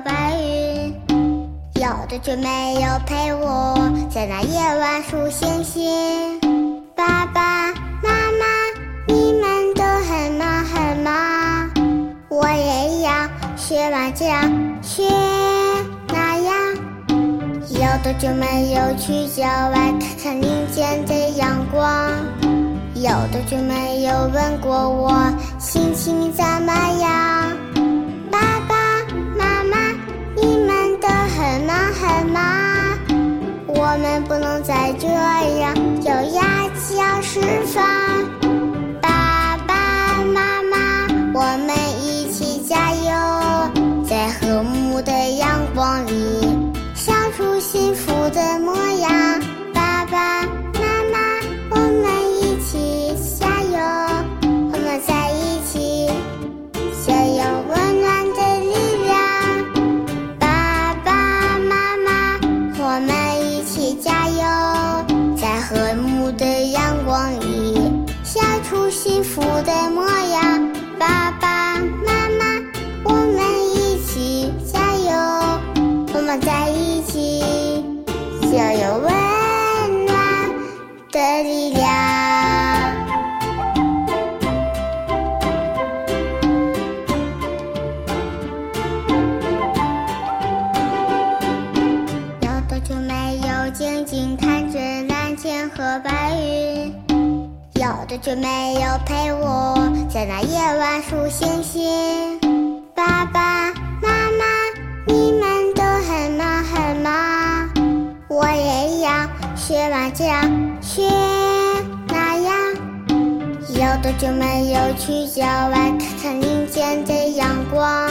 白云，有的就没有陪我在那夜晚数星星。爸爸妈妈，你们都很忙很忙，我也要学完这样学那样。有的就没有去郊外看看林间的阳光。有的就没有问过我心情怎么样，我们不能再这样，就有温暖的力量。有多久没有静静看着蓝天和白云。有多久没有陪我在那夜晚数星星。爸爸学麻将，学打样。有多久没有去郊外看看林间的阳光？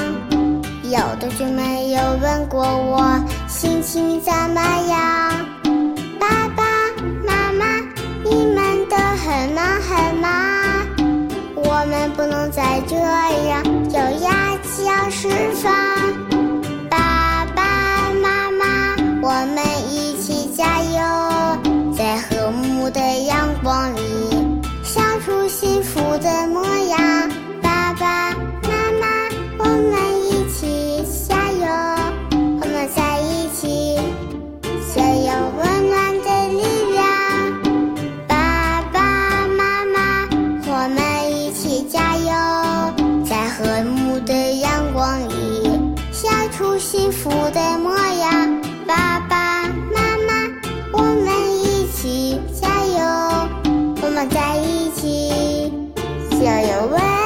有多久没有问过我心情怎么样？爸爸妈妈，你们都很忙很忙，我们不能再这样，要牙子要吃饭。起，小油温。